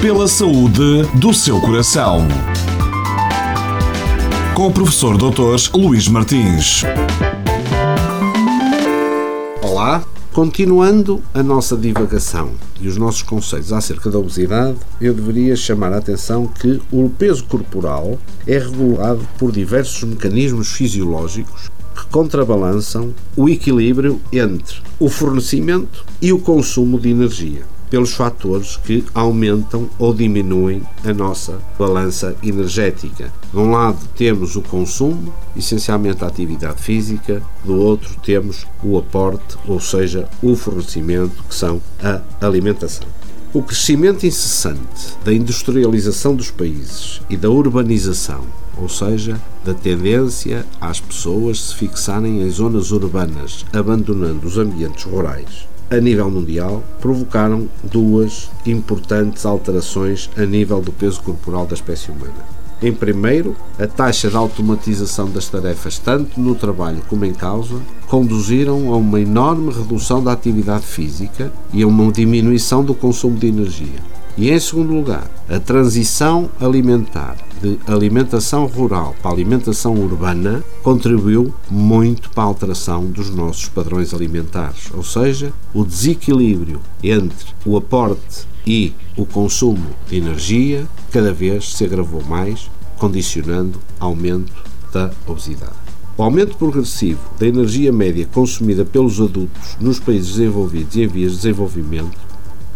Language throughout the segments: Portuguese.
pela saúde do seu coração. Com o professor Dr. Luís Martins. Olá, continuando a nossa divagação e os nossos conceitos acerca da obesidade, eu deveria chamar a atenção que o peso corporal é regulado por diversos mecanismos fisiológicos que contrabalançam o equilíbrio entre o fornecimento e o consumo de energia pelos fatores que aumentam ou diminuem a nossa balança energética. De um lado temos o consumo, essencialmente a atividade física, do outro temos o aporte, ou seja, o fornecimento, que são a alimentação. O crescimento incessante da industrialização dos países e da urbanização, ou seja, da tendência às pessoas se fixarem em zonas urbanas, abandonando os ambientes rurais, a nível mundial, provocaram duas importantes alterações a nível do peso corporal da espécie humana. Em primeiro, a taxa de automatização das tarefas, tanto no trabalho como em causa, conduziram a uma enorme redução da atividade física e a uma diminuição do consumo de energia. E em segundo lugar, a transição alimentar de alimentação rural para alimentação urbana contribuiu muito para a alteração dos nossos padrões alimentares, ou seja, o desequilíbrio entre o aporte e o consumo de energia cada vez se agravou mais, condicionando aumento da obesidade. O aumento progressivo da energia média consumida pelos adultos nos países desenvolvidos e em vias de desenvolvimento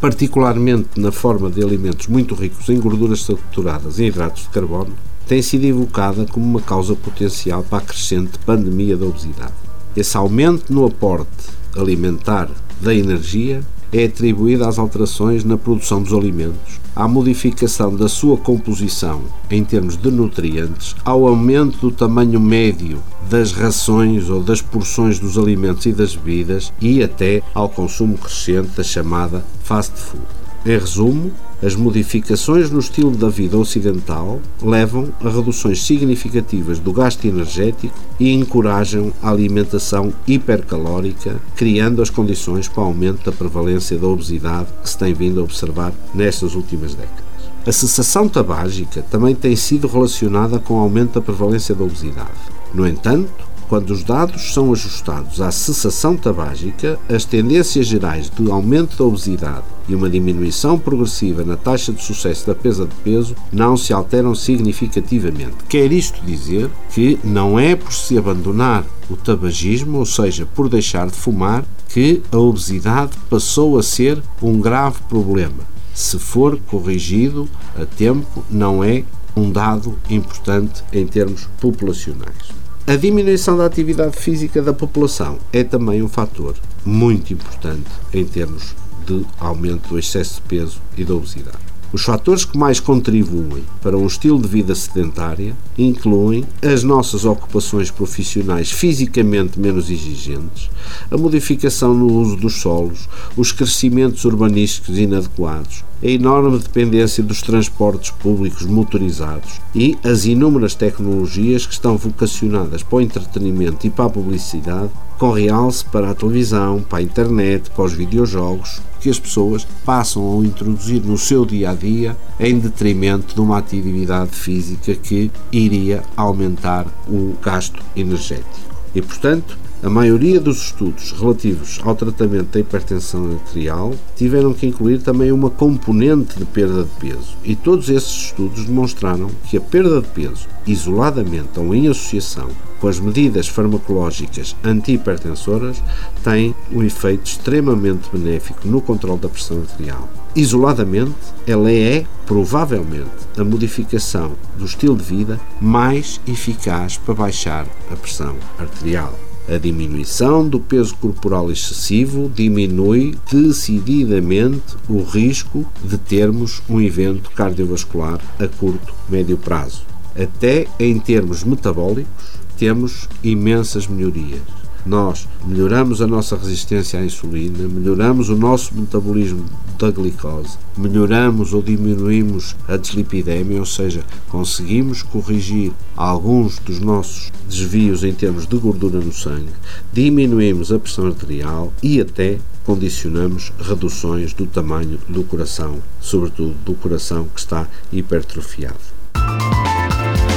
particularmente na forma de alimentos muito ricos em gorduras saturadas e hidratos de carbono, tem sido evocada como uma causa potencial para a crescente pandemia da obesidade. Esse aumento no aporte alimentar da energia é atribuído às alterações na produção dos alimentos, à modificação da sua composição em termos de nutrientes, ao aumento do tamanho médio das rações ou das porções dos alimentos e das bebidas e até ao consumo crescente da chamada fast food. Em resumo, as modificações no estilo da vida ocidental levam a reduções significativas do gasto energético e encorajam a alimentação hipercalórica, criando as condições para o aumento da prevalência da obesidade que se tem vindo a observar nestas últimas décadas. A cessação tabágica também tem sido relacionada com o aumento da prevalência da obesidade. No entanto, quando os dados são ajustados à cessação tabágica, as tendências gerais de aumento da obesidade e uma diminuição progressiva na taxa de sucesso da perda de peso não se alteram significativamente. Quer isto dizer que não é por se abandonar o tabagismo, ou seja, por deixar de fumar, que a obesidade passou a ser um grave problema. Se for corrigido a tempo, não é um dado importante em termos populacionais. A diminuição da atividade física da população é também um fator muito importante em termos de aumento do excesso de peso e da obesidade. Os fatores que mais contribuem para um estilo de vida sedentária incluem as nossas ocupações profissionais fisicamente menos exigentes, a modificação no uso dos solos, os crescimentos urbanísticos inadequados, a enorme dependência dos transportes públicos motorizados e as inúmeras tecnologias que estão vocacionadas para o entretenimento e para a publicidade, com realce para a televisão, para a internet, para os videojogos, que as pessoas passam a introduzir no seu dia a dia em detrimento de uma atividade física que iria aumentar o gasto energético. E, portanto, a maioria dos estudos relativos ao tratamento da hipertensão arterial tiveram que incluir também uma componente de perda de peso, e todos esses estudos demonstraram que a perda de peso, isoladamente ou em associação com as medidas farmacológicas antihipertensoras, tem um efeito extremamente benéfico no controle da pressão arterial. Isoladamente, ela é, provavelmente, a modificação do estilo de vida mais eficaz para baixar a pressão arterial. A diminuição do peso corporal excessivo diminui decididamente o risco de termos um evento cardiovascular a curto, médio prazo. Até em termos metabólicos, temos imensas melhorias. nós melhoramos a nossa resistência à insulina, melhoramos o nosso metabolismo da glicose, melhoramos ou diminuímos a dislipidemia, ou seja, conseguimos corrigir alguns dos nossos desvios em termos de gordura no sangue, diminuímos a pressão arterial e até condicionamos reduções do tamanho do coração, sobretudo do coração que está hipertrofiado.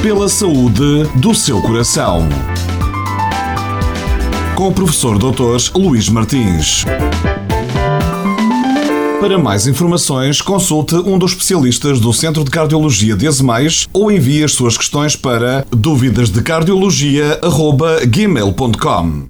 Pela saúde do seu coração. Com o professor Dr. Luís Martins. Para mais informações, consulte um dos especialistas do Centro de Cardiologia de Azemais ou envie as suas questões para dúvidasdecardiologia.gmail.com